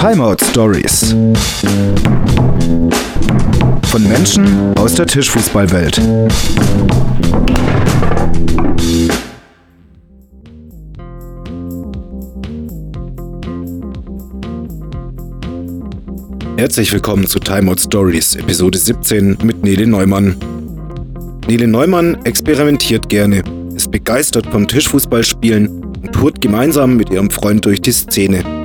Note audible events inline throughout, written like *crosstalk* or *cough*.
Timeout Stories. Von Menschen aus der Tischfußballwelt. Herzlich willkommen zu Timeout Stories, Episode 17 mit Nele Neumann. Nele Neumann experimentiert gerne, ist begeistert vom Tischfußballspielen und tourt gemeinsam mit ihrem Freund durch die Szene.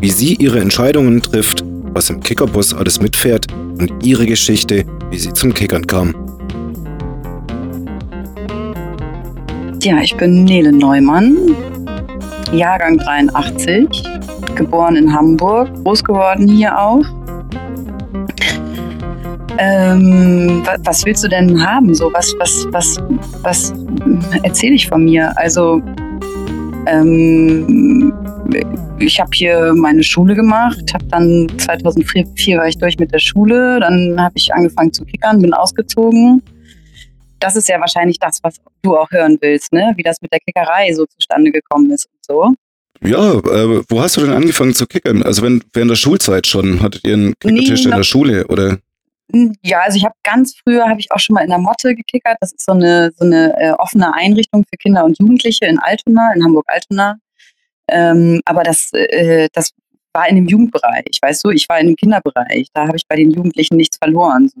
Wie sie ihre Entscheidungen trifft, was im Kickerbus alles mitfährt und ihre Geschichte, wie sie zum Kickern kam. Ja, ich bin Nele Neumann, Jahrgang 83, geboren in Hamburg, groß geworden hier auch. Ähm, was willst du denn haben? So, was, was, was, was erzähle ich von mir? Also, ähm, ich habe hier meine Schule gemacht, habe dann 2004 war ich durch mit der Schule, dann habe ich angefangen zu kickern, bin ausgezogen. Das ist ja wahrscheinlich das, was du auch hören willst, ne? Wie das mit der Kickerei so zustande gekommen ist und so. Ja, äh, wo hast du denn angefangen zu kickern? Also wenn während der Schulzeit schon hattet ihr einen Kickertisch nee, in der Schule oder? Ja, also ich habe ganz früher habe ich auch schon mal in der Motte gekickert. Das ist so eine so eine äh, offene Einrichtung für Kinder und Jugendliche in Altona, in Hamburg Altona. Ähm, aber das äh, das war in dem Jugendbereich, weißt du, ich war in dem Kinderbereich. Da habe ich bei den Jugendlichen nichts verloren. So.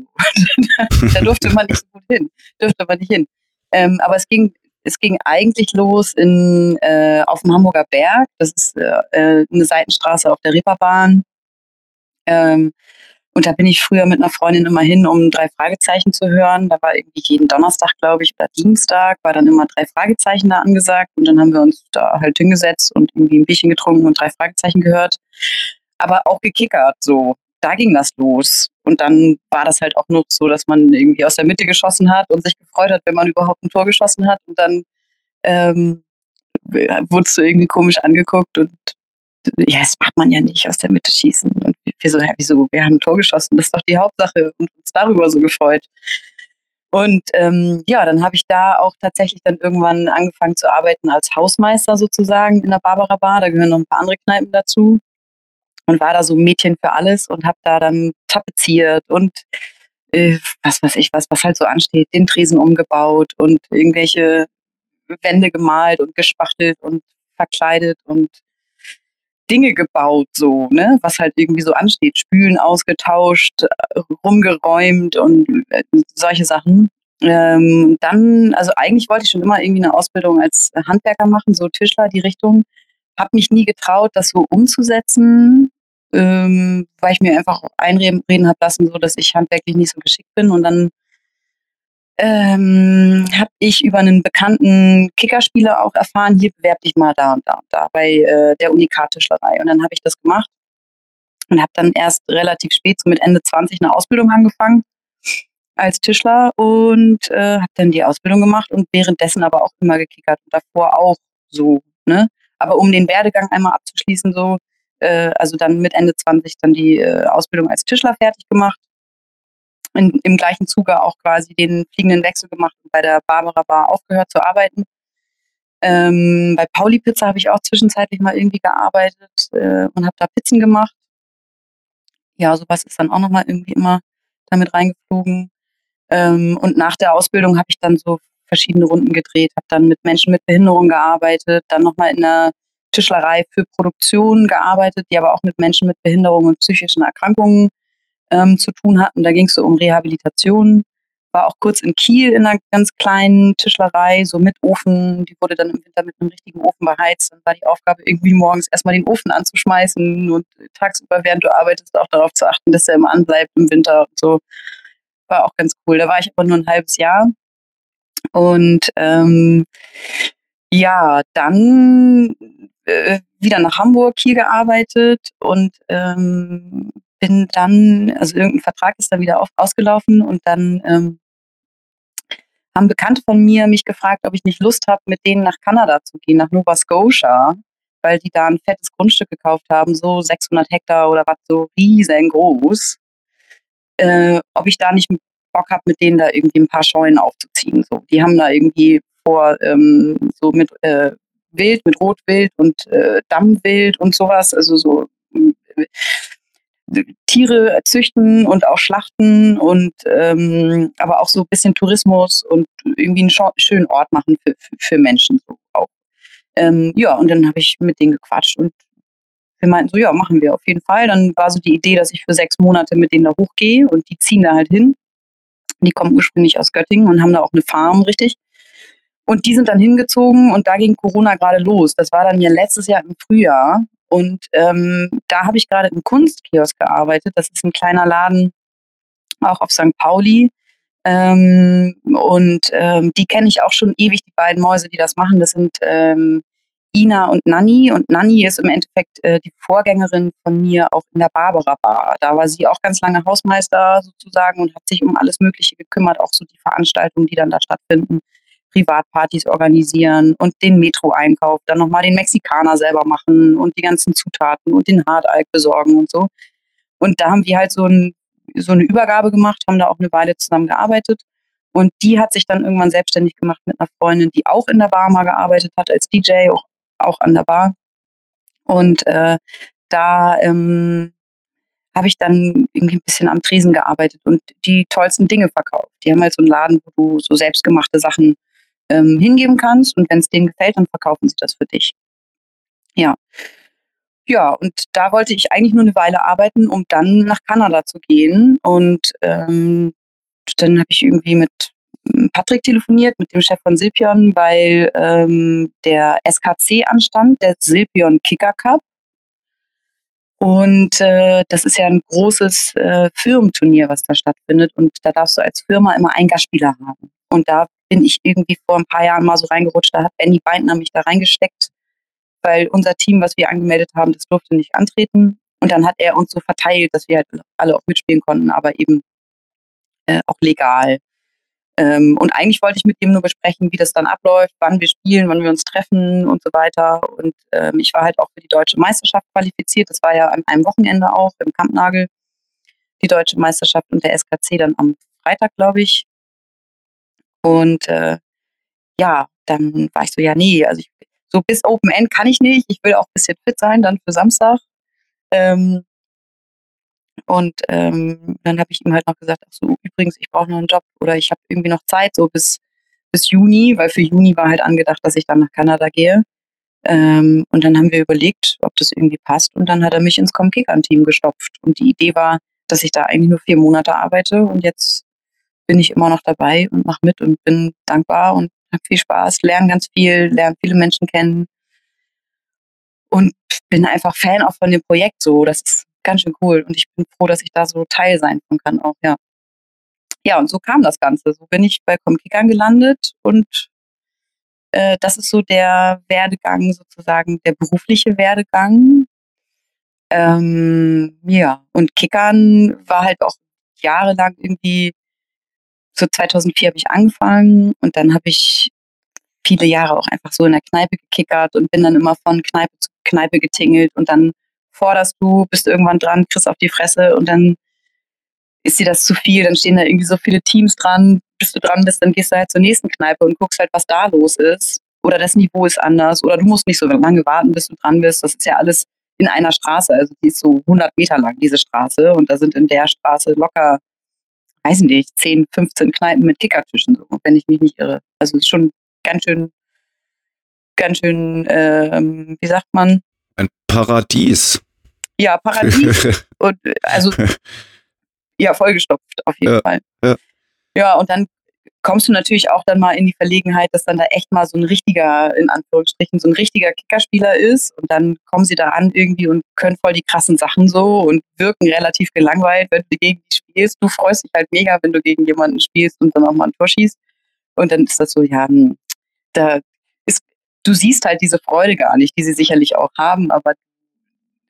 *laughs* da durfte man nicht so gut hin, durfte man nicht hin. Ähm, aber es ging es ging eigentlich los in, äh, auf dem Hamburger Berg. Das ist äh, äh eine Seitenstraße auf der Reeperbahn. Ähm, und da bin ich früher mit einer Freundin immer hin, um drei Fragezeichen zu hören. Da war irgendwie jeden Donnerstag, glaube ich, oder Dienstag, war dann immer drei Fragezeichen da angesagt. Und dann haben wir uns da halt hingesetzt und irgendwie ein Bierchen getrunken und drei Fragezeichen gehört. Aber auch gekickert, so. Da ging das los. Und dann war das halt auch noch so, dass man irgendwie aus der Mitte geschossen hat und sich gefreut hat, wenn man überhaupt ein Tor geschossen hat. Und dann ähm, wurdest du irgendwie komisch angeguckt und ja, das macht man ja nicht, aus der Mitte schießen. Und wir so, ja, wieso, wir haben ein Tor geschossen, das ist doch die Hauptsache und uns darüber so gefreut. Und ähm, ja, dann habe ich da auch tatsächlich dann irgendwann angefangen zu arbeiten als Hausmeister sozusagen in der Barbara Bar. Da gehören noch ein paar andere Kneipen dazu. Und war da so Mädchen für alles und habe da dann tapeziert und äh, was weiß ich, was, was halt so ansteht, den Tresen umgebaut und irgendwelche Wände gemalt und gespachtelt und verkleidet und Dinge gebaut, so, ne, was halt irgendwie so ansteht, Spülen ausgetauscht, rumgeräumt und äh, solche Sachen. Ähm, dann, also eigentlich wollte ich schon immer irgendwie eine Ausbildung als Handwerker machen, so Tischler, die Richtung. Hab mich nie getraut, das so umzusetzen, ähm, weil ich mir einfach einreden habe lassen, so dass ich handwerklich nicht so geschickt bin. Und dann ähm, habe ich über einen bekannten Kickerspieler auch erfahren, hier bewerb dich mal da und da und da bei äh, der Unikat-Tischlerei. Und dann habe ich das gemacht und habe dann erst relativ spät, so mit Ende 20, eine Ausbildung angefangen als Tischler und äh, habe dann die Ausbildung gemacht und währenddessen aber auch immer gekickert und davor auch so. Ne? Aber um den Werdegang einmal abzuschließen, so, äh, also dann mit Ende 20 dann die äh, Ausbildung als Tischler fertig gemacht in, im gleichen Zuge auch quasi den fliegenden Wechsel gemacht und bei der Barbara Bar aufgehört zu arbeiten. Ähm, bei Pauli Pizza habe ich auch zwischenzeitlich mal irgendwie gearbeitet äh, und habe da Pizzen gemacht. Ja, sowas ist dann auch nochmal irgendwie immer damit reingeflogen. Ähm, und nach der Ausbildung habe ich dann so verschiedene Runden gedreht, habe dann mit Menschen mit Behinderung gearbeitet, dann nochmal in der Tischlerei für Produktion gearbeitet, die aber auch mit Menschen mit Behinderung und psychischen Erkrankungen ähm, zu tun hatten. Da ging es so um Rehabilitation. War auch kurz in Kiel in einer ganz kleinen Tischlerei, so mit Ofen. Die wurde dann im Winter mit einem richtigen Ofen beheizt. Dann war die Aufgabe, irgendwie morgens erstmal den Ofen anzuschmeißen und tagsüber, während du arbeitest, auch darauf zu achten, dass er immer anbleibt im Winter und so. War auch ganz cool. Da war ich aber nur ein halbes Jahr. Und ähm, ja, dann äh, wieder nach Hamburg hier gearbeitet und ähm, bin dann, also irgendein Vertrag ist dann wieder auf, ausgelaufen und dann ähm, haben Bekannte von mir mich gefragt, ob ich nicht Lust habe, mit denen nach Kanada zu gehen, nach Nova Scotia, weil die da ein fettes Grundstück gekauft haben, so 600 Hektar oder was, so riesengroß. Äh, ob ich da nicht Bock habe, mit denen da irgendwie ein paar Scheunen aufzuziehen. So, die haben da irgendwie vor, ähm, so mit äh, Wild, mit Rotwild und äh, Dammwild und sowas, also so Tiere züchten und auch schlachten und ähm, aber auch so ein bisschen Tourismus und irgendwie einen schönen Ort machen für, für, für Menschen so auch. Ähm, ja, und dann habe ich mit denen gequatscht und wir meinten so, ja, machen wir auf jeden Fall. Dann war so die Idee, dass ich für sechs Monate mit denen da hochgehe und die ziehen da halt hin. Die kommen ursprünglich aus Göttingen und haben da auch eine Farm, richtig. Und die sind dann hingezogen und da ging Corona gerade los. Das war dann ja letztes Jahr im Frühjahr. Und ähm, da habe ich gerade im Kunstkiosk gearbeitet. Das ist ein kleiner Laden, auch auf St. Pauli. Ähm, und ähm, die kenne ich auch schon ewig, die beiden Mäuse, die das machen. Das sind ähm, Ina und Nanni. Und Nanni ist im Endeffekt äh, die Vorgängerin von mir auch in der Barbara Bar. Da war sie auch ganz lange Hausmeister sozusagen und hat sich um alles Mögliche gekümmert, auch so die Veranstaltungen, die dann da stattfinden. Privatpartys organisieren und den Metro-Einkauf, dann nochmal den Mexikaner selber machen und die ganzen Zutaten und den Hartalk besorgen und so. Und da haben wir halt so, ein, so eine Übergabe gemacht, haben da auch eine Weile zusammen gearbeitet. Und die hat sich dann irgendwann selbstständig gemacht mit einer Freundin, die auch in der Bar mal gearbeitet hat als DJ, auch, auch an der Bar. Und äh, da ähm, habe ich dann irgendwie ein bisschen am Tresen gearbeitet und die tollsten Dinge verkauft. Die haben halt so einen Laden, wo du so selbstgemachte Sachen ähm, hingeben kannst und wenn es denen gefällt, dann verkaufen sie das für dich. Ja. Ja, und da wollte ich eigentlich nur eine Weile arbeiten, um dann nach Kanada zu gehen. Und ähm, dann habe ich irgendwie mit Patrick telefoniert, mit dem Chef von Silpion, weil ähm, der SKC anstand, der Silpion Kicker Cup. Und äh, das ist ja ein großes äh, Firmenturnier, was da stattfindet. Und da darfst du als Firma immer einen Gastspieler haben. Und da bin ich irgendwie vor ein paar Jahren mal so reingerutscht. Da hat Benny Beintner mich da reingesteckt, weil unser Team, was wir angemeldet haben, das durfte nicht antreten. Und dann hat er uns so verteilt, dass wir halt alle auch mitspielen konnten, aber eben äh, auch legal. Ähm, und eigentlich wollte ich mit ihm nur besprechen, wie das dann abläuft, wann wir spielen, wann wir uns treffen und so weiter. Und ähm, ich war halt auch für die deutsche Meisterschaft qualifiziert. Das war ja an einem Wochenende auch im Kampnagel die deutsche Meisterschaft und der SKC dann am Freitag, glaube ich. Und äh, ja, dann war ich so, ja, nee, also ich, so bis Open End kann ich nicht. Ich will auch ein bisschen fit sein dann für Samstag. Ähm, und ähm, dann habe ich ihm halt noch gesagt, ach so, übrigens, ich brauche noch einen Job oder ich habe irgendwie noch Zeit, so bis, bis Juni, weil für Juni war halt angedacht, dass ich dann nach Kanada gehe. Ähm, und dann haben wir überlegt, ob das irgendwie passt. Und dann hat er mich ins Comkickern-Team gestopft. Und die Idee war, dass ich da eigentlich nur vier Monate arbeite und jetzt bin ich immer noch dabei und mache mit und bin dankbar und habe viel Spaß, lerne ganz viel, lerne viele Menschen kennen und bin einfach Fan auch von dem Projekt so. Das ist ganz schön cool und ich bin froh, dass ich da so Teil sein kann auch, ja. Ja, und so kam das Ganze. So bin ich bei Comkickern gelandet und äh, das ist so der Werdegang sozusagen, der berufliche Werdegang. Ähm, ja, und Kickern war halt auch jahrelang irgendwie so 2004 habe ich angefangen und dann habe ich viele Jahre auch einfach so in der Kneipe gekickert und bin dann immer von Kneipe zu Kneipe getingelt und dann forderst du, bist irgendwann dran, kriegst auf die Fresse und dann ist dir das zu viel, dann stehen da irgendwie so viele Teams dran, bis du dran bist, dann gehst du halt zur nächsten Kneipe und guckst halt, was da los ist. Oder das Niveau ist anders oder du musst nicht so lange warten, bis du dran bist. Das ist ja alles in einer Straße, also die ist so 100 Meter lang, diese Straße. Und da sind in der Straße locker weiß nicht, 10, 15 Kneipen mit Kickertischen, so, wenn ich mich nicht irre. Also es ist schon ganz schön, ganz schön, ähm, wie sagt man? Ein Paradies. Ja, Paradies. *laughs* und also *laughs* ja, vollgestopft auf jeden ja, Fall. Ja. ja, und dann kommst du natürlich auch dann mal in die Verlegenheit, dass dann da echt mal so ein richtiger, in Anführungsstrichen, so ein richtiger Kickerspieler ist. Und dann kommen sie da an irgendwie und können voll die krassen Sachen so und wirken relativ gelangweilt, wenn du gegen die spielst. Du freust dich halt mega, wenn du gegen jemanden spielst und dann auch mal ein Tor schießt. Und dann ist das so, ja, hm, da ist, du siehst halt diese Freude gar nicht, die sie sicherlich auch haben, aber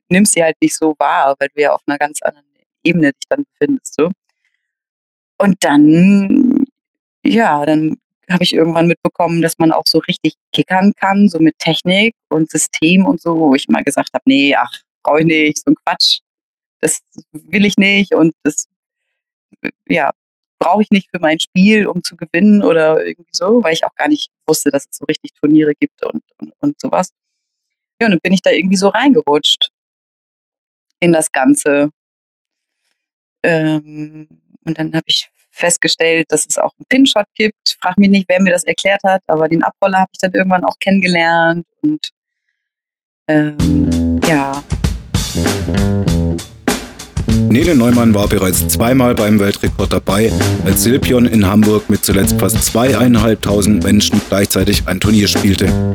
nimmst sie halt nicht so wahr, weil du ja auf einer ganz anderen Ebene dich dann befindest. So. Und dann ja, dann habe ich irgendwann mitbekommen, dass man auch so richtig kickern kann, so mit Technik und System und so, wo ich mal gesagt habe, nee, ach, brauche ich nicht, so ein Quatsch. Das will ich nicht und das ja, brauche ich nicht für mein Spiel, um zu gewinnen oder irgendwie so, weil ich auch gar nicht wusste, dass es so richtig Turniere gibt und, und, und sowas. Ja, und dann bin ich da irgendwie so reingerutscht in das Ganze. ähm, und dann habe ich festgestellt, dass es auch einen Pinshot gibt. Frag mich nicht, wer mir das erklärt hat, aber den Abroller habe ich dann irgendwann auch kennengelernt und ähm, ja. Nele Neumann war bereits zweimal beim Weltrekord dabei, als Silpion in Hamburg mit zuletzt fast zweieinhalbtausend Menschen gleichzeitig ein Turnier spielte.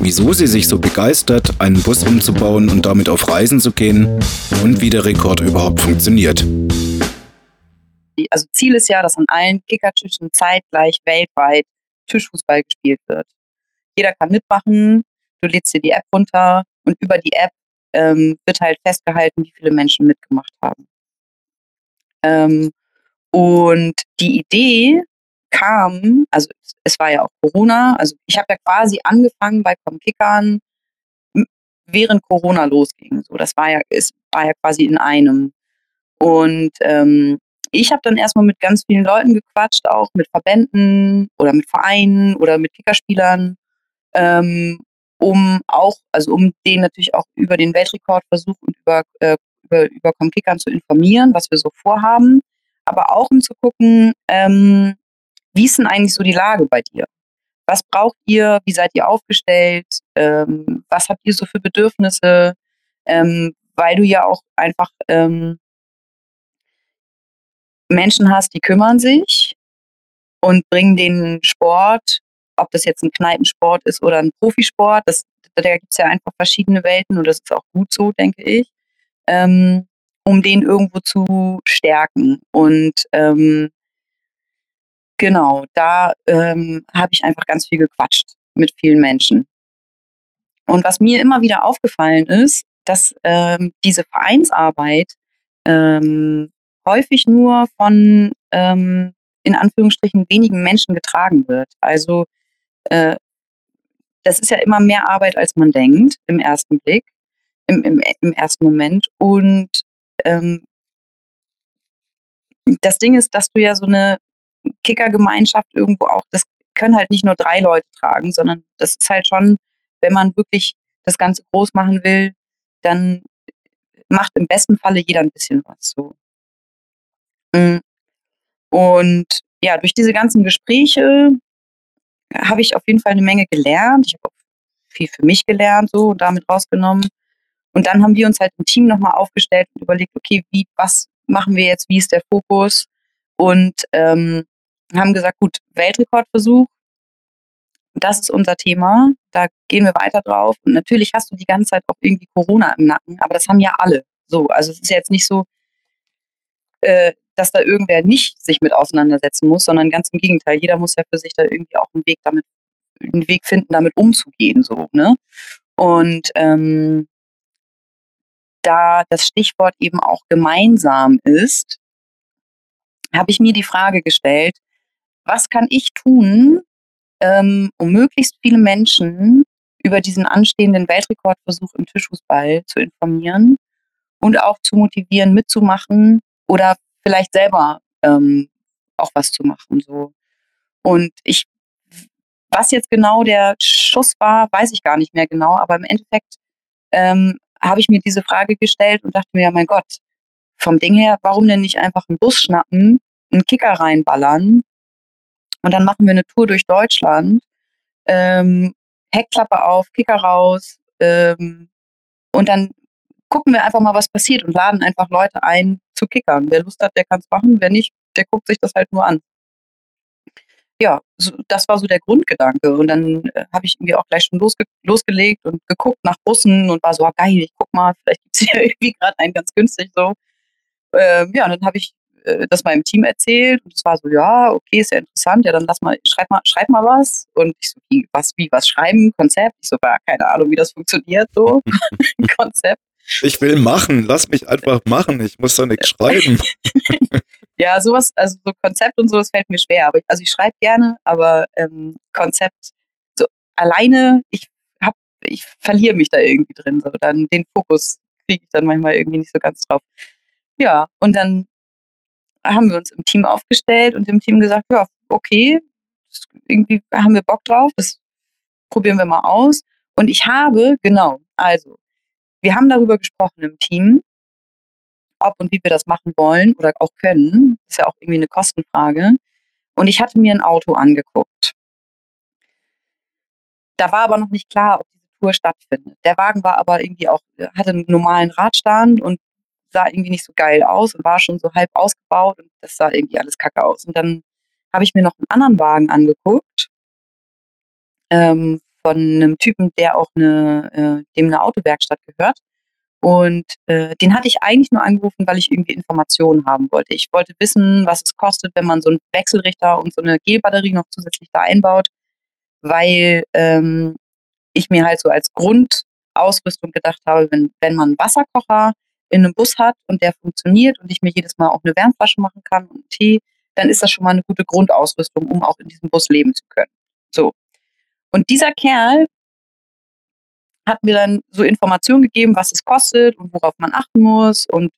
Wieso sie sich so begeistert, einen Bus umzubauen und damit auf Reisen zu gehen und wie der Rekord überhaupt funktioniert. Also Ziel ist ja, dass an allen Kickertischen zeitgleich weltweit Tischfußball gespielt wird. Jeder kann mitmachen, du lädst dir die App runter und über die App ähm, wird halt festgehalten, wie viele Menschen mitgemacht haben. Ähm, und die Idee kam, also es war ja auch Corona, also ich habe ja quasi angefangen bei Comkickern, während Corona losging. So, das war ja, es war ja quasi in einem. Und ähm, ich habe dann erstmal mit ganz vielen Leuten gequatscht, auch mit Verbänden oder mit Vereinen oder mit Kickerspielern ähm, um auch, also um den natürlich auch über den Weltrekordversuch und über, äh, über, über Comkickern zu informieren, was wir so vorhaben, aber auch um zu gucken, ähm, wie ist denn eigentlich so die Lage bei dir? Was braucht ihr? Wie seid ihr aufgestellt? Ähm, was habt ihr so für Bedürfnisse? Ähm, weil du ja auch einfach ähm, Menschen hast, die kümmern sich und bringen den Sport ob das jetzt ein Kneipensport ist oder ein Profisport, das, da gibt es ja einfach verschiedene Welten und das ist auch gut so, denke ich, ähm, um den irgendwo zu stärken. Und ähm, genau, da ähm, habe ich einfach ganz viel gequatscht mit vielen Menschen. Und was mir immer wieder aufgefallen ist, dass ähm, diese Vereinsarbeit ähm, häufig nur von ähm, in Anführungsstrichen wenigen Menschen getragen wird. Also äh, das ist ja immer mehr Arbeit, als man denkt im ersten Blick, im, im, im ersten Moment. Und ähm, das Ding ist, dass du ja so eine Kickergemeinschaft irgendwo auch, das können halt nicht nur drei Leute tragen, sondern das ist halt schon, wenn man wirklich das Ganze groß machen will, dann macht im besten Falle jeder ein bisschen was so. Mm. Und ja, durch diese ganzen Gespräche habe ich auf jeden Fall eine Menge gelernt. Ich habe auch viel für mich gelernt, so und damit rausgenommen. Und dann haben wir uns halt im Team nochmal aufgestellt und überlegt, okay, wie, was machen wir jetzt, wie ist der Fokus? Und ähm, haben gesagt, gut, Weltrekordversuch, das ist unser Thema, da gehen wir weiter drauf. Und natürlich hast du die ganze Zeit auch irgendwie Corona im Nacken, aber das haben ja alle. So, also es ist jetzt nicht so, äh, dass da irgendwer nicht sich mit auseinandersetzen muss, sondern ganz im Gegenteil. Jeder muss ja für sich da irgendwie auch einen Weg damit, einen Weg finden, damit umzugehen, so, ne? Und ähm, da das Stichwort eben auch gemeinsam ist, habe ich mir die Frage gestellt, was kann ich tun, ähm, um möglichst viele Menschen über diesen anstehenden Weltrekordversuch im Tischfußball zu informieren und auch zu motivieren, mitzumachen oder vielleicht selber ähm, auch was zu machen. So. Und ich, was jetzt genau der Schuss war, weiß ich gar nicht mehr genau, aber im Endeffekt ähm, habe ich mir diese Frage gestellt und dachte mir, ja, mein Gott, vom Ding her, warum denn nicht einfach einen Bus schnappen, einen Kicker reinballern und dann machen wir eine Tour durch Deutschland, ähm, Heckklappe auf, Kicker raus ähm, und dann gucken wir einfach mal, was passiert und laden einfach Leute ein zu kickern. Wer Lust hat, der kann es machen. Wer nicht, der guckt sich das halt nur an. Ja, so, das war so der Grundgedanke. Und dann äh, habe ich irgendwie auch gleich schon losge losgelegt und geguckt nach Bussen und war so, ah, geil, ich guck mal, vielleicht gibt es hier *laughs* irgendwie gerade einen ganz günstig so. Ähm, ja, und dann habe ich äh, das meinem Team erzählt und es war so, ja, okay, ist ja interessant, ja, dann lass mal, schreib mal, schreib mal was. Und ich so, wie, was, wie, was schreiben, Konzept? Ich so, war keine Ahnung, wie das funktioniert, so, *laughs* *laughs* Konzept. Ich will machen, lass mich einfach machen, ich muss doch nichts schreiben. *laughs* ja, sowas, also so Konzept und so, das fällt mir schwer. Aber ich, also ich schreibe gerne, aber ähm, Konzept so alleine, ich hab, ich verliere mich da irgendwie drin. So dann den Fokus kriege ich dann manchmal irgendwie nicht so ganz drauf. Ja, und dann haben wir uns im Team aufgestellt und im Team gesagt, ja, okay, irgendwie haben wir Bock drauf, das probieren wir mal aus. Und ich habe, genau, also wir haben darüber gesprochen im Team, ob und wie wir das machen wollen oder auch können. Ist ja auch irgendwie eine Kostenfrage. Und ich hatte mir ein Auto angeguckt. Da war aber noch nicht klar, ob diese Tour stattfindet. Der Wagen war aber irgendwie auch, hatte einen normalen Radstand und sah irgendwie nicht so geil aus und war schon so halb ausgebaut und das sah irgendwie alles kacke aus. Und dann habe ich mir noch einen anderen Wagen angeguckt ähm, von einem Typen, der auch eine, äh, dem eine Autowerkstatt gehört. Und äh, den hatte ich eigentlich nur angerufen, weil ich irgendwie Informationen haben wollte. Ich wollte wissen, was es kostet, wenn man so einen Wechselrichter und so eine Gelbatterie noch zusätzlich da einbaut, weil ähm, ich mir halt so als Grundausrüstung gedacht habe, wenn, wenn man einen Wasserkocher in einem Bus hat und der funktioniert und ich mir jedes Mal auch eine Wärmflasche machen kann und einen Tee, dann ist das schon mal eine gute Grundausrüstung, um auch in diesem Bus leben zu können. So. Und dieser Kerl hat mir dann so Informationen gegeben, was es kostet und worauf man achten muss und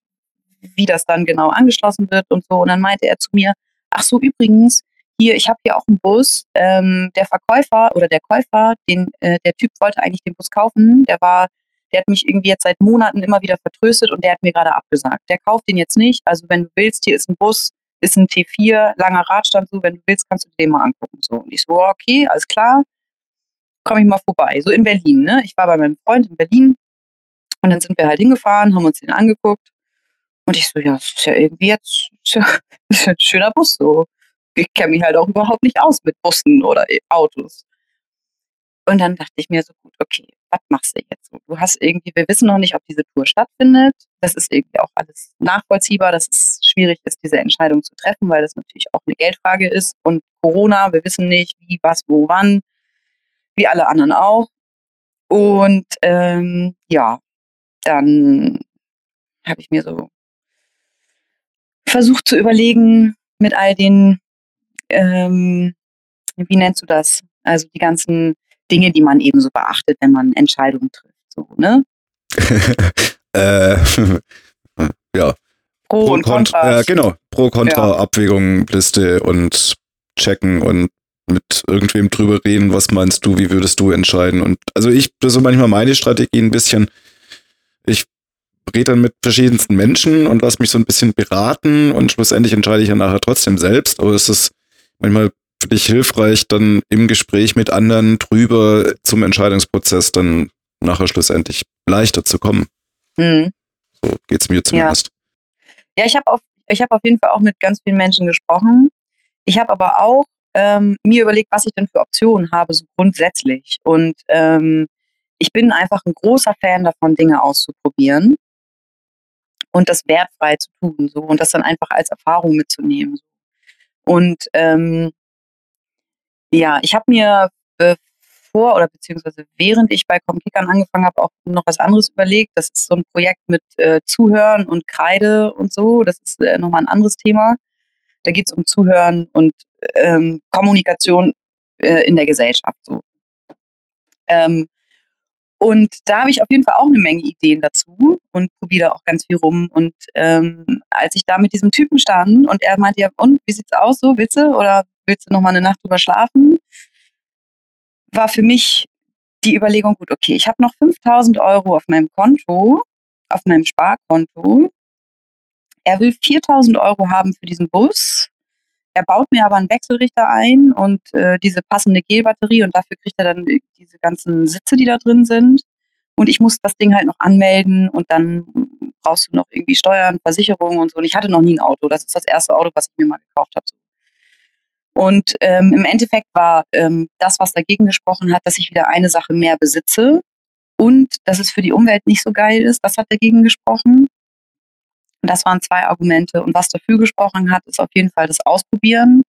wie das dann genau angeschlossen wird und so. Und dann meinte er zu mir, ach so, übrigens, hier, ich habe hier auch einen Bus. Ähm, der Verkäufer oder der Käufer, den, äh, der Typ wollte eigentlich den Bus kaufen. Der war, der hat mich irgendwie jetzt seit Monaten immer wieder vertröstet und der hat mir gerade abgesagt. Der kauft den jetzt nicht. Also wenn du willst, hier ist ein Bus, ist ein T4, langer Radstand, so, wenn du willst, kannst du den mal angucken. So. Und ich so, okay, alles klar komme ich mal vorbei. So in Berlin, ne? Ich war bei meinem Freund in Berlin und dann sind wir halt hingefahren, haben uns den angeguckt. Und ich so, ja, das ist ja irgendwie jetzt *laughs* ein schöner Bus so. Ich kenne mich halt auch überhaupt nicht aus mit Bussen oder Autos. Und dann dachte ich mir so, gut, okay, was machst du jetzt? Du hast irgendwie, wir wissen noch nicht, ob diese Tour stattfindet. Das ist irgendwie auch alles nachvollziehbar, dass es schwierig ist, diese Entscheidung zu treffen, weil das natürlich auch eine Geldfrage ist. Und Corona, wir wissen nicht, wie, was, wo, wann wie alle anderen auch. Und ähm, ja, dann habe ich mir so versucht zu überlegen mit all den, ähm, wie nennst du das? Also die ganzen Dinge, die man eben so beachtet, wenn man Entscheidungen trifft. So, ne? *laughs* äh, *laughs* ja. Pro, Pro und Contra. Äh, genau, Pro-Kontra-Abwägung, ja. Liste und checken und mit irgendwem drüber reden, was meinst du, wie würdest du entscheiden? Und also ich, das ist so manchmal meine Strategie ein bisschen, ich rede dann mit verschiedensten Menschen und lass mich so ein bisschen beraten und schlussendlich entscheide ich ja nachher trotzdem selbst. Aber es ist manchmal für dich hilfreich, dann im Gespräch mit anderen drüber zum Entscheidungsprozess dann nachher schlussendlich leichter zu kommen. Mhm. So geht's mir zumindest. Ja, ja ich habe auf, ich hab auf jeden Fall auch mit ganz vielen Menschen gesprochen. Ich habe aber auch ähm, mir überlegt, was ich denn für Optionen habe, so grundsätzlich. Und ähm, ich bin einfach ein großer Fan davon, Dinge auszuprobieren und das wertfrei zu tun, so und das dann einfach als Erfahrung mitzunehmen. Und ähm, ja, ich habe mir bevor oder beziehungsweise während ich bei Comkickern angefangen habe, auch noch was anderes überlegt. Das ist so ein Projekt mit äh, Zuhören und Kreide und so. Das ist äh, nochmal ein anderes Thema. Da geht es um Zuhören und ähm, Kommunikation äh, in der Gesellschaft. So. Ähm, und da habe ich auf jeden Fall auch eine Menge Ideen dazu und probiere da auch ganz viel rum. Und ähm, als ich da mit diesem Typen stand und er meinte, ja, und wie sieht's aus so, willst du oder willst du noch mal eine Nacht drüber schlafen? War für mich die Überlegung, gut, okay, ich habe noch 5000 Euro auf meinem Konto, auf meinem Sparkonto. Er will 4000 Euro haben für diesen Bus er baut mir aber einen Wechselrichter ein und äh, diese passende Gelbatterie und dafür kriegt er dann diese ganzen Sitze, die da drin sind. Und ich muss das Ding halt noch anmelden und dann brauchst du noch irgendwie Steuern, Versicherungen und so. Und ich hatte noch nie ein Auto. Das ist das erste Auto, was ich mir mal gekauft habe. Und ähm, im Endeffekt war ähm, das, was dagegen gesprochen hat, dass ich wieder eine Sache mehr besitze und dass es für die Umwelt nicht so geil ist. Das hat dagegen gesprochen. Und das waren zwei Argumente. Und was dafür gesprochen hat, ist auf jeden Fall das Ausprobieren,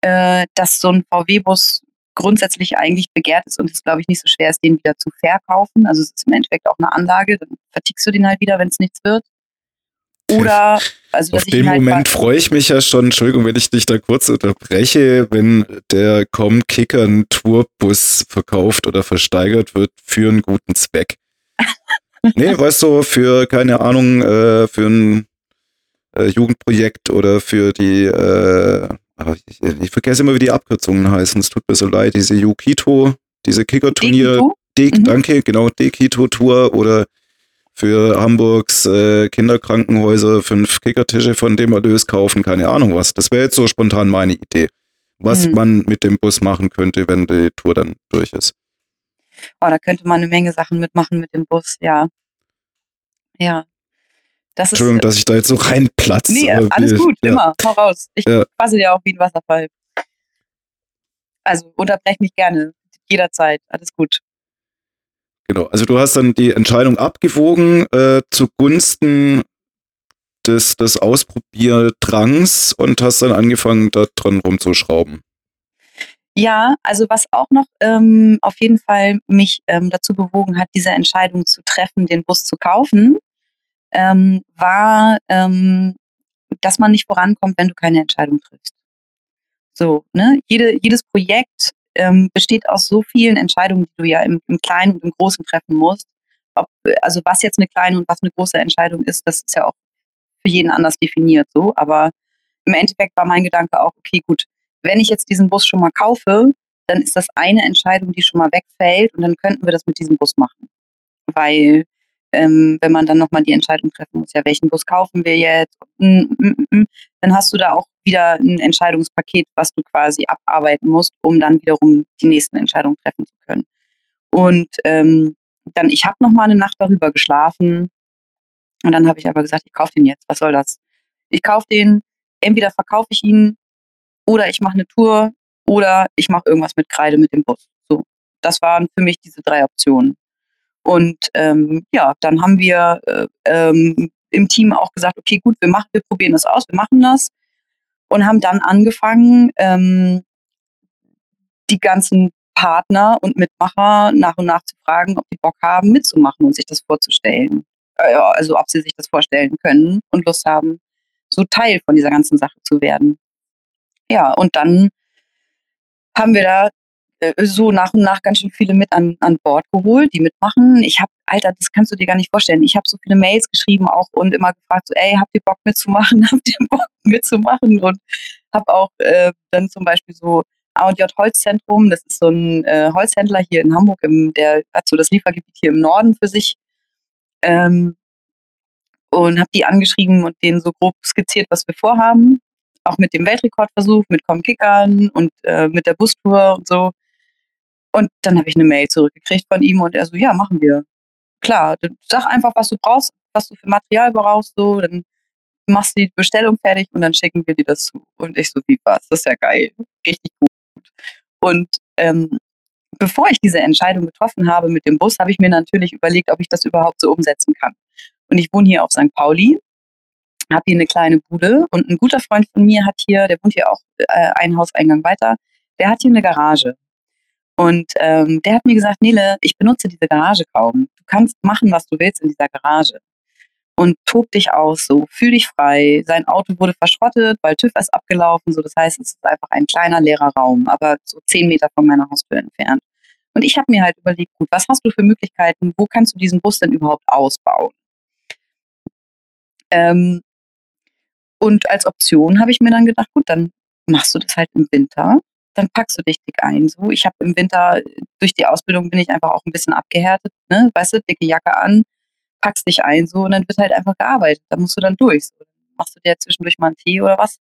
äh, dass so ein VW-Bus grundsätzlich eigentlich begehrt ist und es, glaube ich, nicht so schwer ist, den wieder zu verkaufen. Also es ist im Endeffekt auch eine Anlage, dann vertickst du den halt wieder, wenn es nichts wird. Oder, *laughs* also Auf den halt Moment freue ich mich ja schon, Entschuldigung, wenn ich dich da kurz unterbreche, wenn der Com-Kicker einen Tourbus verkauft oder versteigert wird für einen guten Zweck *laughs* nee, weißt du, für, keine Ahnung, äh, für ein äh, Jugendprojekt oder für die, äh, ich, ich, vergesse immer, wie die Abkürzungen heißen. Es tut mir so leid, diese Yukito, diese Kicker-Turnier. Mhm. Danke, genau, Dekito-Tour oder für Hamburgs äh, Kinderkrankenhäuser fünf Kickertische von dem Erlös kaufen, keine Ahnung was. Das wäre jetzt so spontan meine Idee, was mhm. man mit dem Bus machen könnte, wenn die Tour dann durch ist. Oh, da könnte man eine Menge Sachen mitmachen mit dem Bus, ja. Ja. Das Entschuldigung, ist, dass ich da jetzt so reinplatze. Nee, alles gut, ja. immer, hau raus. Ich ja. quassel ja auch wie ein Wasserfall. Also unterbrech mich gerne, jederzeit, alles gut. Genau, also du hast dann die Entscheidung abgewogen äh, zugunsten des, des Ausprobierdrangs und hast dann angefangen, da dran rumzuschrauben. Ja, also was auch noch ähm, auf jeden Fall mich ähm, dazu bewogen hat, diese Entscheidung zu treffen, den Bus zu kaufen, ähm, war, ähm, dass man nicht vorankommt, wenn du keine Entscheidung triffst. So, ne? Jede, jedes Projekt ähm, besteht aus so vielen Entscheidungen, die du ja im, im Kleinen und im Großen treffen musst. Ob, also was jetzt eine kleine und was eine große Entscheidung ist, das ist ja auch für jeden anders definiert so. Aber im Endeffekt war mein Gedanke auch, okay, gut, wenn ich jetzt diesen Bus schon mal kaufe, dann ist das eine Entscheidung, die schon mal wegfällt und dann könnten wir das mit diesem Bus machen. Weil ähm, wenn man dann nochmal die Entscheidung treffen muss, ja, welchen Bus kaufen wir jetzt, mm, mm, mm, dann hast du da auch wieder ein Entscheidungspaket, was du quasi abarbeiten musst, um dann wiederum die nächsten Entscheidungen treffen zu können. Und ähm, dann, ich habe nochmal eine Nacht darüber geschlafen und dann habe ich aber gesagt, ich kaufe den jetzt, was soll das? Ich kaufe den, entweder verkaufe ich ihn oder ich mache eine Tour oder ich mache irgendwas mit Kreide mit dem Bus. So, das waren für mich diese drei Optionen. Und ähm, ja, dann haben wir äh, ähm, im Team auch gesagt, okay, gut, wir machen, wir probieren das aus, wir machen das und haben dann angefangen, ähm, die ganzen Partner und Mitmacher nach und nach zu fragen, ob die Bock haben, mitzumachen und sich das vorzustellen. Äh, also ob sie sich das vorstellen können und Lust haben, so Teil von dieser ganzen Sache zu werden. Ja, und dann haben wir da äh, so nach und nach ganz schön viele mit an, an Bord geholt, die mitmachen. Ich habe, Alter, das kannst du dir gar nicht vorstellen. Ich habe so viele Mails geschrieben auch und immer gefragt, so, ey, habt ihr Bock mitzumachen? *laughs* habt ihr Bock mitzumachen? Und habe auch äh, dann zum Beispiel so A&J Holzzentrum, das ist so ein äh, Holzhändler hier in Hamburg, im, der hat so das Liefergebiet hier im Norden für sich. Ähm, und habe die angeschrieben und denen so grob skizziert, was wir vorhaben. Auch mit dem Weltrekordversuch, mit Kickern und äh, mit der Bustour und so. Und dann habe ich eine Mail zurückgekriegt von ihm und er so, ja, machen wir. Klar, sag einfach, was du brauchst, was du für Material brauchst, so, dann machst du die Bestellung fertig und dann schicken wir dir das zu. Und ich so, wie was? Das ist ja geil. Richtig gut. Und ähm, bevor ich diese Entscheidung getroffen habe mit dem Bus, habe ich mir natürlich überlegt, ob ich das überhaupt so umsetzen kann. Und ich wohne hier auf St. Pauli, habe hier eine kleine Bude und ein guter Freund von mir hat hier, der wohnt hier auch äh, einen Hauseingang weiter, der hat hier eine Garage. Und ähm, der hat mir gesagt, Nele, ich benutze diese Garage kaum. Du kannst machen, was du willst in dieser Garage. Und tob dich aus, so, fühl dich frei. Sein Auto wurde verschrottet, weil TÜV ist abgelaufen. So, das heißt, es ist einfach ein kleiner leerer Raum, aber so zehn Meter von meiner Haustür entfernt. Und ich habe mir halt überlegt, gut, was hast du für Möglichkeiten? Wo kannst du diesen Bus denn überhaupt ausbauen? Ähm, und als Option habe ich mir dann gedacht, gut, dann machst du das halt im Winter dann packst du dich dick ein. So, ich habe im Winter durch die Ausbildung bin ich einfach auch ein bisschen abgehärtet, ne? Weißt du, dicke Jacke an, packst dich ein so und dann wird halt einfach gearbeitet. Da musst du dann durch. So. Machst du dir zwischendurch mal einen Tee oder was.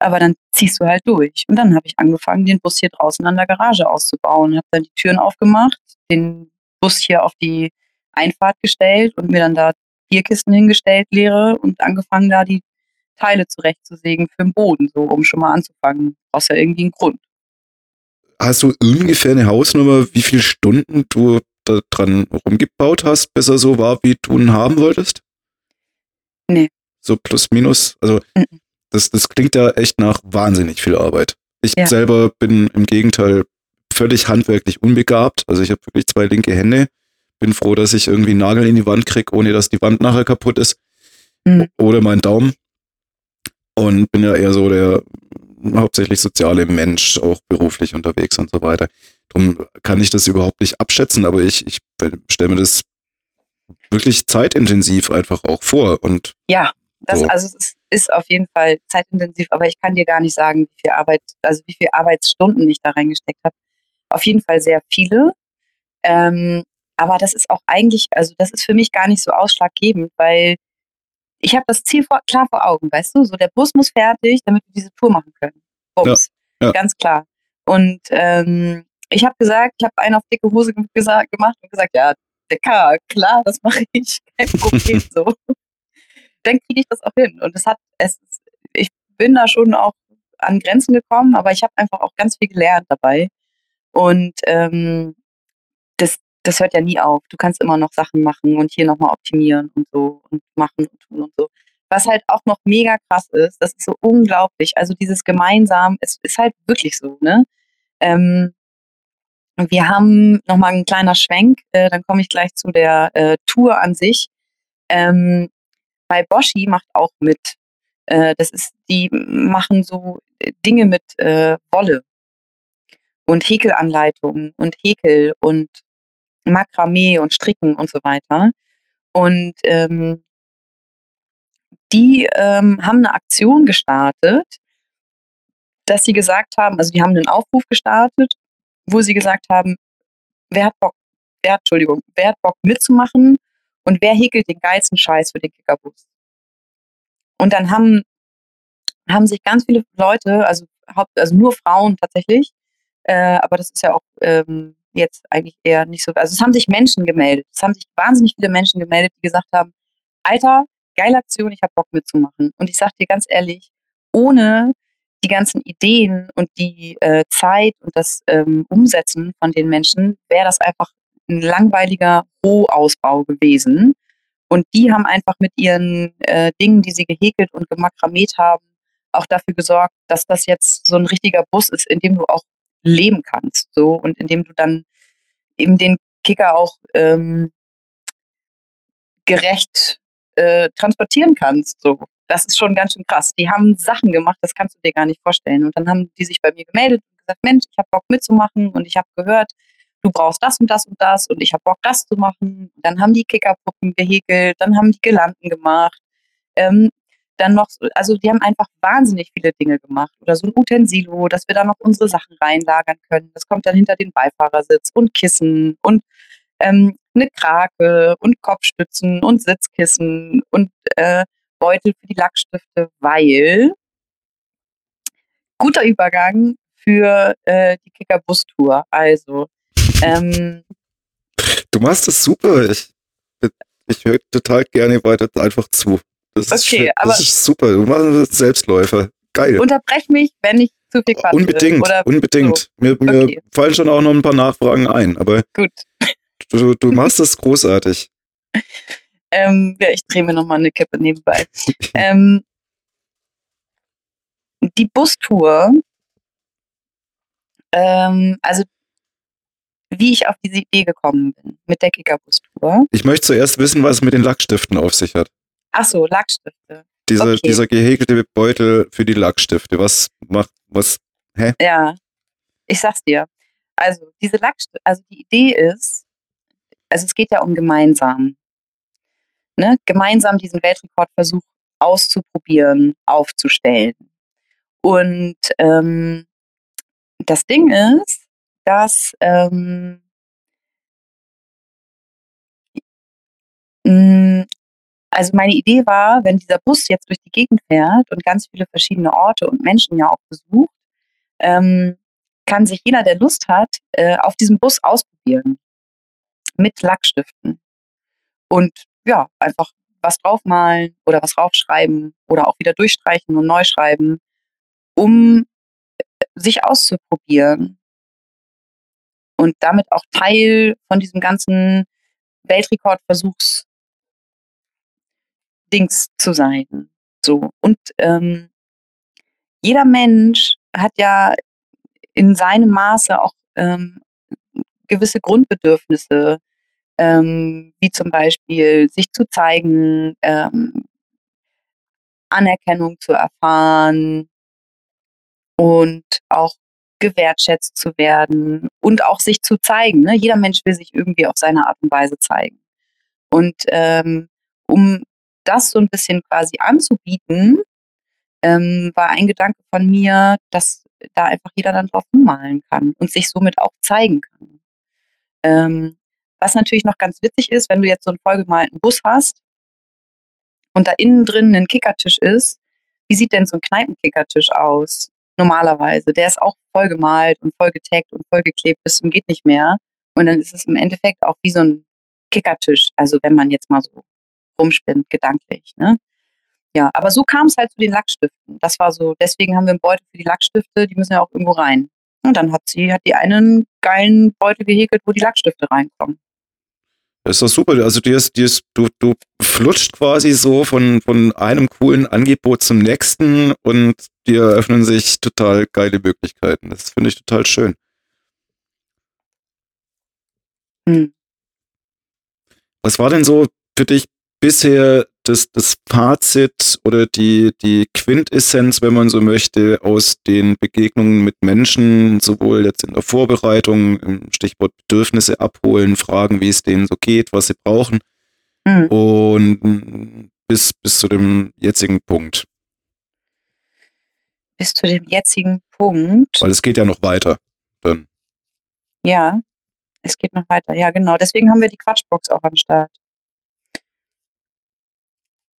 Aber dann ziehst du halt durch. Und dann habe ich angefangen, den Bus hier draußen an der Garage auszubauen. Habe dann die Türen aufgemacht, den Bus hier auf die Einfahrt gestellt und mir dann da Bierkisten hingestellt, leere und angefangen, da die Teile zurechtzusägen für den Boden, so um schon mal anzufangen. Brauchst ja irgendwie einen Grund. Hast du ungefähr eine Hausnummer, wie viele Stunden du da dran rumgebaut hast, bis er so war, wie du ihn haben wolltest? Nee. So plus minus? Also mhm. das, das klingt ja echt nach wahnsinnig viel Arbeit. Ich ja. selber bin im Gegenteil völlig handwerklich unbegabt. Also ich habe wirklich zwei linke Hände. Bin froh, dass ich irgendwie einen Nagel in die Wand kriege, ohne dass die Wand nachher kaputt ist. Mhm. Oder mein Daumen und bin ja eher so der hauptsächlich soziale Mensch, auch beruflich unterwegs und so weiter. Darum kann ich das überhaupt nicht abschätzen, aber ich, ich stelle mir das wirklich zeitintensiv einfach auch vor. Und ja, das, so. also es ist auf jeden Fall zeitintensiv, aber ich kann dir gar nicht sagen, wie viel Arbeit, also wie viel Arbeitsstunden ich da reingesteckt habe. Auf jeden Fall sehr viele. Ähm, aber das ist auch eigentlich, also das ist für mich gar nicht so ausschlaggebend, weil ich habe das Ziel vor, klar vor Augen, weißt du? So, der Bus muss fertig, damit wir diese Tour machen können. Bums. Ja, ja. Ganz klar. Und ähm, ich habe gesagt, ich habe einen auf dicke Hose gesagt, gemacht und gesagt, ja, Dicker, klar, das mache *laughs* ich, kein Problem so. Dann kriege ich das auch hin. Und es hat, es, ich bin da schon auch an Grenzen gekommen, aber ich habe einfach auch ganz viel gelernt dabei. Und ähm, das, das hört ja nie auf. Du kannst immer noch Sachen machen und hier nochmal optimieren und so und machen und tun und so. Was halt auch noch mega krass ist, das ist so unglaublich. Also dieses gemeinsam, es ist halt wirklich so, ne? Ähm, wir haben nochmal einen kleiner Schwenk, äh, dann komme ich gleich zu der äh, Tour an sich. Ähm, bei Boschi macht auch mit. Äh, das ist, die machen so Dinge mit äh, Wolle und Häkelanleitungen und Häkel und Makramee und Stricken und so weiter. Und ähm, die ähm, haben eine Aktion gestartet, dass sie gesagt haben, also die haben einen Aufruf gestartet, wo sie gesagt haben, wer hat Bock, wer Entschuldigung, wer hat Bock mitzumachen und wer häkelt den geilsten Scheiß für den Kickerbus? Und dann haben, haben sich ganz viele Leute, also, also nur Frauen tatsächlich, äh, aber das ist ja auch ähm, jetzt eigentlich eher nicht so. Also es haben sich Menschen gemeldet. Es haben sich wahnsinnig viele Menschen gemeldet, die gesagt haben, Alter, geile Aktion, ich habe Bock mitzumachen. Und ich sage dir ganz ehrlich, ohne die ganzen Ideen und die äh, Zeit und das ähm, Umsetzen von den Menschen wäre das einfach ein langweiliger Rohausbau gewesen. Und die haben einfach mit ihren äh, Dingen, die sie gehäkelt und gemakramet haben, auch dafür gesorgt, dass das jetzt so ein richtiger Bus ist, in dem du auch leben kannst. So und in dem du dann eben den Kicker auch ähm, gerecht äh, transportieren kannst. So. Das ist schon ganz schön krass. Die haben Sachen gemacht, das kannst du dir gar nicht vorstellen. Und dann haben die sich bei mir gemeldet und gesagt, Mensch, ich habe Bock mitzumachen und ich habe gehört, du brauchst das und das und das und ich habe Bock, das zu machen. dann haben die Kickerpuppen gehäkelt, dann haben die Gelanden gemacht. Ähm, dann noch, also die haben einfach wahnsinnig viele Dinge gemacht. Oder so ein Utensilo, dass wir da noch unsere Sachen reinlagern können. Das kommt dann hinter den Beifahrersitz und Kissen und ähm, eine Krake und Kopfstützen und Sitzkissen und äh, Beutel für die Lackstifte, weil guter Übergang für äh, die Kicker-Bus-Tour. Also, ähm, du machst das super. Ich, ich höre total gerne weiter einfach zu. Das okay, ist, das ist super. Du machst Selbstläufer. Geil. Unterbrech mich, wenn ich zu viel quatsche. Unbedingt, unbedingt. So. Mir, mir okay. fallen schon auch noch ein paar Nachfragen ein, aber Gut. Du, du machst das großartig. *laughs* ähm, ja, ich drehe mir nochmal eine Kippe nebenbei. *laughs* ähm, die Bustour, ähm, also wie ich auf diese Idee gekommen bin mit der Kicker-Bustour. Ich möchte zuerst wissen, was es mit den Lackstiften auf sich hat. Ach so, Lackstifte. Diese, okay. Dieser gehäkelte Beutel für die Lackstifte. Was macht, was, hä? Ja, ich sag's dir. Also, diese Lackstifte, also die Idee ist, also es geht ja um gemeinsam. Ne? Gemeinsam diesen Weltrekordversuch auszuprobieren, aufzustellen. Und ähm, das Ding ist, dass ähm, also meine Idee war, wenn dieser Bus jetzt durch die Gegend fährt und ganz viele verschiedene Orte und Menschen ja auch besucht, ähm, kann sich jeder, der Lust hat, äh, auf diesem Bus ausprobieren. Mit Lackstiften. Und ja, einfach was draufmalen oder was draufschreiben oder auch wieder durchstreichen und neu schreiben, um äh, sich auszuprobieren. Und damit auch Teil von diesem ganzen Weltrekordversuchs Dings zu sein. So. Und ähm, jeder Mensch hat ja in seinem Maße auch ähm, gewisse Grundbedürfnisse, ähm, wie zum Beispiel sich zu zeigen, ähm, Anerkennung zu erfahren und auch gewertschätzt zu werden und auch sich zu zeigen. Ne? Jeder Mensch will sich irgendwie auf seine Art und Weise zeigen. Und ähm, um das so ein bisschen quasi anzubieten, ähm, war ein Gedanke von mir, dass da einfach jeder dann drauf malen kann und sich somit auch zeigen kann. Ähm, was natürlich noch ganz witzig ist, wenn du jetzt so einen vollgemalten Bus hast und da innen drin ein Kickertisch ist, wie sieht denn so ein Kneipenkickertisch aus? Normalerweise. Der ist auch vollgemalt und vollgetaggt und vollgeklebt bis zum geht nicht mehr. Und dann ist es im Endeffekt auch wie so ein Kickertisch. Also wenn man jetzt mal so rumspinnt, gedanklich. Ne? Ja, aber so kam es halt zu den Lackstiften. Das war so, deswegen haben wir einen Beutel für die Lackstifte, die müssen ja auch irgendwo rein. Und dann hat sie, hat die einen geilen Beutel gehäkelt, wo die Lackstifte reinkommen. Das ist doch super. Also dir ist, dir ist, du, du flutscht quasi so von, von einem coolen Angebot zum nächsten und dir eröffnen sich total geile Möglichkeiten. Das finde ich total schön. Hm. Was war denn so für dich bisher das, das Fazit oder die, die Quintessenz, wenn man so möchte, aus den Begegnungen mit Menschen, sowohl jetzt in der Vorbereitung, im Stichwort Bedürfnisse abholen, fragen, wie es denen so geht, was sie brauchen, mhm. und bis, bis zu dem jetzigen Punkt. Bis zu dem jetzigen Punkt. Weil es geht ja noch weiter. Dann. Ja, es geht noch weiter. Ja, genau. Deswegen haben wir die Quatschbox auch am Start.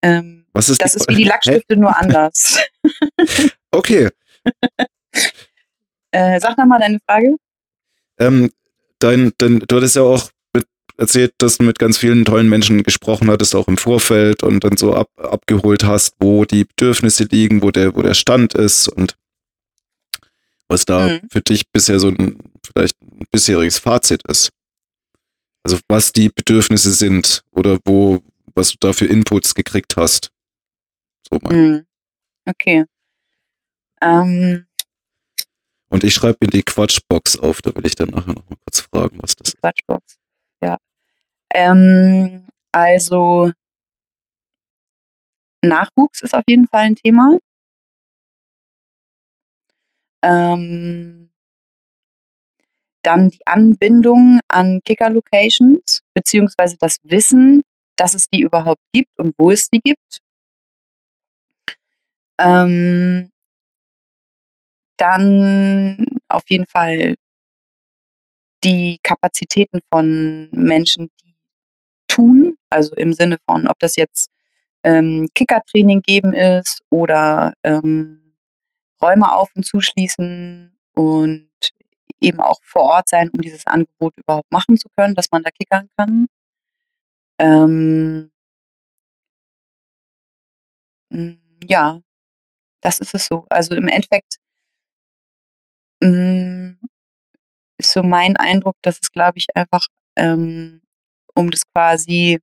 Ähm, Was ist das ist wie die Lackstifte, nur anders. *laughs* okay. *laughs* äh, sag nochmal deine Frage. Ähm, dein, dein, du hattest ja auch erzählt, dass du mit ganz vielen tollen Menschen gesprochen hattest, auch im Vorfeld und dann so ab, abgeholt hast, wo die Bedürfnisse liegen, wo der, wo der Stand ist und was da mhm. für dich bisher so ein vielleicht ein bisheriges Fazit ist. Also was die Bedürfnisse sind oder wo, was du da für Inputs gekriegt hast. So mal. Mhm. Okay. Ähm, und ich schreibe in die Quatschbox auf, da will ich dann nachher noch mal kurz fragen, was das ist. Quatschbox, ja. Ähm, also Nachwuchs ist auf jeden Fall ein Thema. Ähm, dann die Anbindung an Kicker-Locations, beziehungsweise das Wissen, dass es die überhaupt gibt und wo es die gibt. Ähm, dann auf jeden Fall die Kapazitäten von Menschen, die tun, also im Sinne von, ob das jetzt ähm, Kickertraining geben ist oder ähm, Räume auf und zuschließen und eben auch vor Ort sein, um dieses Angebot überhaupt machen zu können, dass man da kickern kann. Ähm, hm, ja, das ist es so. Also im Endeffekt hm, ist so mein Eindruck, dass es, glaube ich, einfach ähm, um das quasi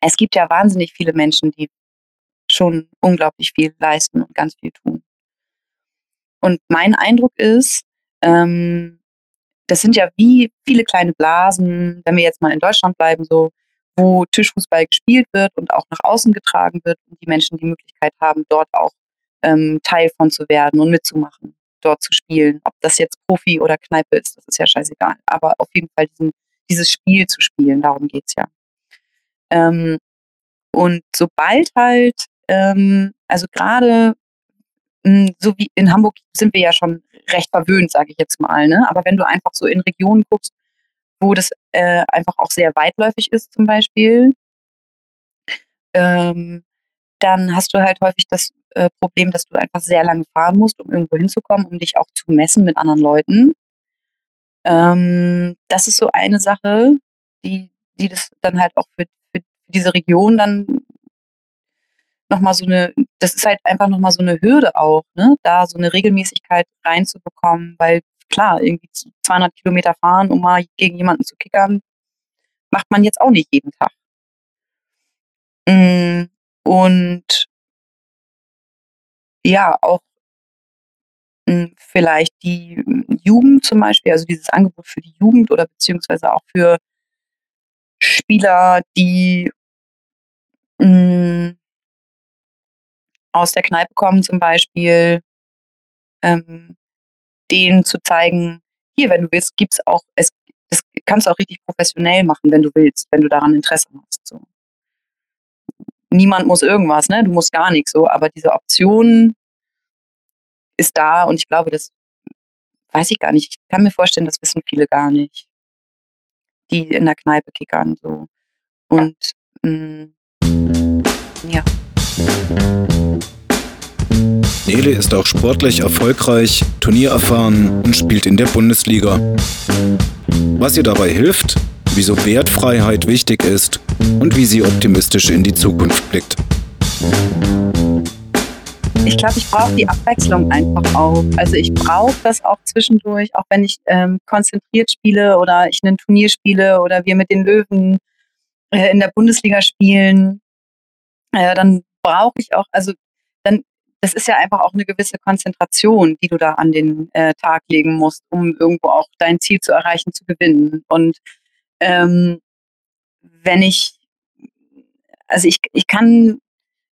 es gibt ja wahnsinnig viele Menschen, die schon unglaublich viel leisten und ganz viel tun. Und mein Eindruck ist, ähm, das sind ja wie viele kleine Blasen, wenn wir jetzt mal in Deutschland bleiben, so wo Tischfußball gespielt wird und auch nach außen getragen wird und die Menschen die Möglichkeit haben, dort auch ähm, Teil von zu werden und mitzumachen, dort zu spielen. Ob das jetzt Profi oder Kneipe ist, das ist ja scheißegal. Aber auf jeden Fall diesen, dieses Spiel zu spielen, darum geht es ja. Ähm, und sobald halt, ähm, also gerade hm, so wie in Hamburg sind wir ja schon recht verwöhnt, sage ich jetzt mal. Ne? Aber wenn du einfach so in Regionen guckst, wo das äh, einfach auch sehr weitläufig ist zum Beispiel, ähm, dann hast du halt häufig das äh, Problem, dass du einfach sehr lange fahren musst, um irgendwo hinzukommen, um dich auch zu messen mit anderen Leuten. Ähm, das ist so eine Sache, die, die das dann halt auch für, für diese Region dann nochmal so eine, das ist halt einfach nochmal so eine Hürde auch, ne? da so eine Regelmäßigkeit reinzubekommen, weil klar, irgendwie 200 Kilometer fahren, um mal gegen jemanden zu kickern, macht man jetzt auch nicht jeden Tag. Mm, und ja, auch mm, vielleicht die Jugend zum Beispiel, also dieses Angebot für die Jugend oder beziehungsweise auch für Spieler, die mm, aus der Kneipe kommen zum Beispiel, ähm, denen zu zeigen, hier, wenn du willst, gibt es auch, es, das kannst du auch richtig professionell machen, wenn du willst, wenn du daran Interesse hast. So. Niemand muss irgendwas, ne? Du musst gar nichts so, aber diese Option ist da und ich glaube, das weiß ich gar nicht. Ich kann mir vorstellen, das wissen viele gar nicht. die in der Kneipe kickern. So. Und mh, mm, ja. Nele ist auch sportlich erfolgreich, turniererfahren und spielt in der Bundesliga. Was ihr dabei hilft, wieso Wertfreiheit wichtig ist und wie sie optimistisch in die Zukunft blickt. Ich glaube, ich brauche die Abwechslung einfach auch. Also ich brauche das auch zwischendurch, auch wenn ich ähm, konzentriert spiele oder ich ein Turnier spiele oder wir mit den Löwen äh, in der Bundesliga spielen, äh, dann brauche ich auch, also das ist ja einfach auch eine gewisse Konzentration, die du da an den äh, Tag legen musst, um irgendwo auch dein Ziel zu erreichen, zu gewinnen. Und ähm, wenn ich, also ich, ich kann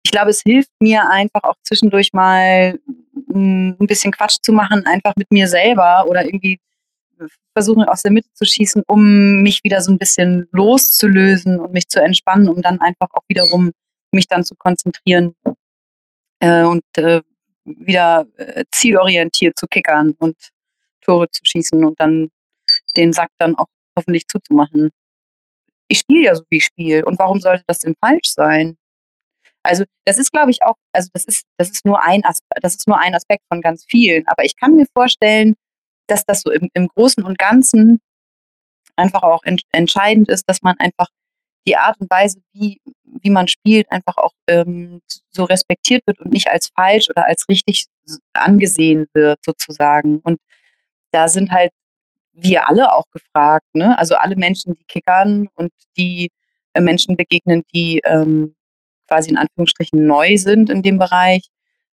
ich glaube, es hilft mir einfach auch zwischendurch mal mm, ein bisschen Quatsch zu machen, einfach mit mir selber oder irgendwie versuchen aus der Mitte zu schießen, um mich wieder so ein bisschen loszulösen und mich zu entspannen, um dann einfach auch wiederum mich dann zu konzentrieren äh, und äh, wieder äh, zielorientiert zu kickern und Tore zu schießen und dann den Sack dann auch hoffentlich zuzumachen. Ich spiele ja so, wie ich spiele. Und warum sollte das denn falsch sein? Also das ist, glaube ich, auch, also das ist, das ist nur ein Aspekt, das ist nur ein Aspekt von ganz vielen. Aber ich kann mir vorstellen, dass das so im, im Großen und Ganzen einfach auch ent entscheidend ist, dass man einfach die Art und Weise, wie, wie man spielt, einfach auch ähm, so respektiert wird und nicht als falsch oder als richtig angesehen wird, sozusagen. Und da sind halt wir alle auch gefragt, ne? Also alle Menschen, die kickern und die äh, Menschen begegnen, die ähm, quasi in Anführungsstrichen neu sind in dem Bereich,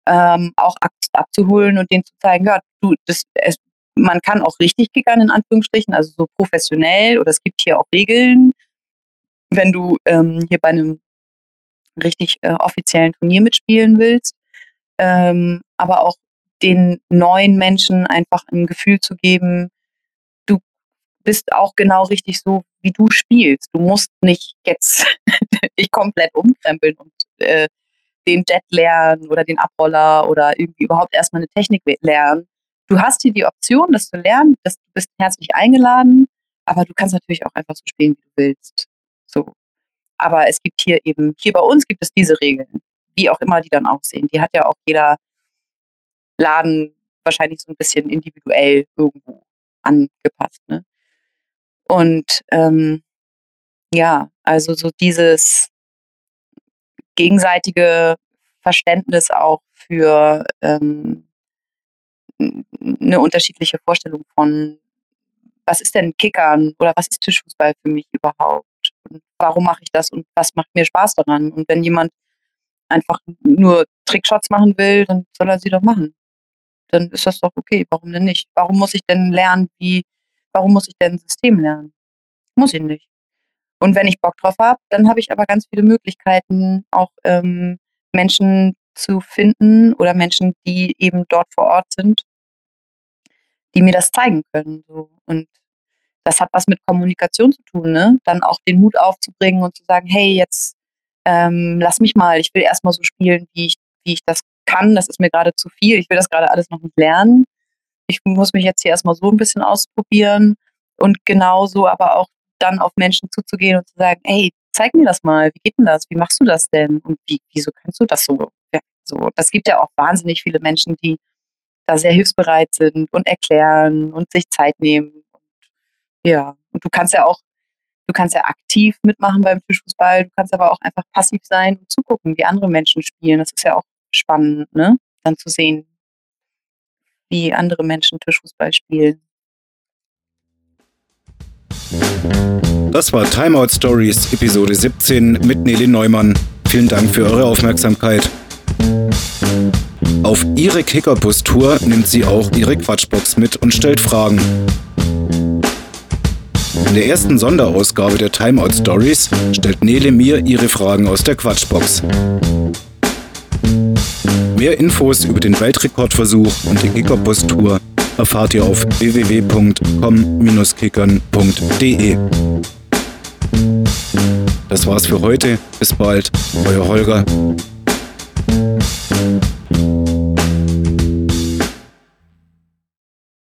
ähm, auch ab, abzuholen und denen zu zeigen, ja, du, das, es, man kann auch richtig kickern in Anführungsstrichen, also so professionell oder es gibt hier auch Regeln, wenn du ähm, hier bei einem richtig äh, offiziellen Turnier mitspielen willst, ähm, aber auch den neuen Menschen einfach ein Gefühl zu geben, du bist auch genau richtig so, wie du spielst. Du musst nicht jetzt *laughs* dich komplett umkrempeln und äh, den Jet lernen oder den Abroller oder irgendwie überhaupt erstmal eine Technik lernen. Du hast hier die Option, das zu lernen, das, du bist herzlich eingeladen, aber du kannst natürlich auch einfach so spielen, wie du willst. So. Aber es gibt hier eben, hier bei uns gibt es diese Regeln, wie auch immer die dann aussehen. Die hat ja auch jeder Laden wahrscheinlich so ein bisschen individuell irgendwo angepasst. Ne? Und ähm, ja, also so dieses gegenseitige Verständnis auch für ähm, eine unterschiedliche Vorstellung von, was ist denn Kickern oder was ist Tischfußball für mich überhaupt? Und warum mache ich das und was macht mir Spaß daran? Und wenn jemand einfach nur Trickshots machen will, dann soll er sie doch machen. Dann ist das doch okay. Warum denn nicht? Warum muss ich denn lernen, wie Warum muss ich denn ein System lernen? Muss ich nicht. Und wenn ich Bock drauf habe, dann habe ich aber ganz viele Möglichkeiten, auch ähm, Menschen zu finden oder Menschen, die eben dort vor Ort sind, die mir das zeigen können. So. Und das hat was mit Kommunikation zu tun, ne? Dann auch den Mut aufzubringen und zu sagen, hey, jetzt ähm, lass mich mal, ich will erstmal so spielen, wie ich, wie ich das kann. Das ist mir gerade zu viel. Ich will das gerade alles noch nicht lernen ich muss mich jetzt hier erstmal so ein bisschen ausprobieren und genauso aber auch dann auf Menschen zuzugehen und zu sagen, hey, zeig mir das mal, wie geht denn das? Wie machst du das denn? Und wie, wieso kannst du das so? Ja, so? Das gibt ja auch wahnsinnig viele Menschen, die da sehr hilfsbereit sind und erklären und sich Zeit nehmen. Ja, und du kannst ja auch, du kannst ja aktiv mitmachen beim Tischfußball, du kannst aber auch einfach passiv sein und zugucken, wie andere Menschen spielen. Das ist ja auch spannend, ne? Dann zu sehen, wie andere Menschen Tischfußball spielen. Das war Timeout Stories Episode 17 mit Nelly Neumann. Vielen Dank für eure Aufmerksamkeit. Auf ihre Kickerbus-Tour nimmt sie auch ihre Quatschbox mit und stellt Fragen. In der ersten Sonderausgabe der Timeout Stories stellt Nele mir ihre Fragen aus der Quatschbox. Mehr Infos über den Weltrekordversuch und die Kickerbus-Tour erfahrt ihr auf www.com-kickern.de. Das war's für heute. Bis bald, euer Holger.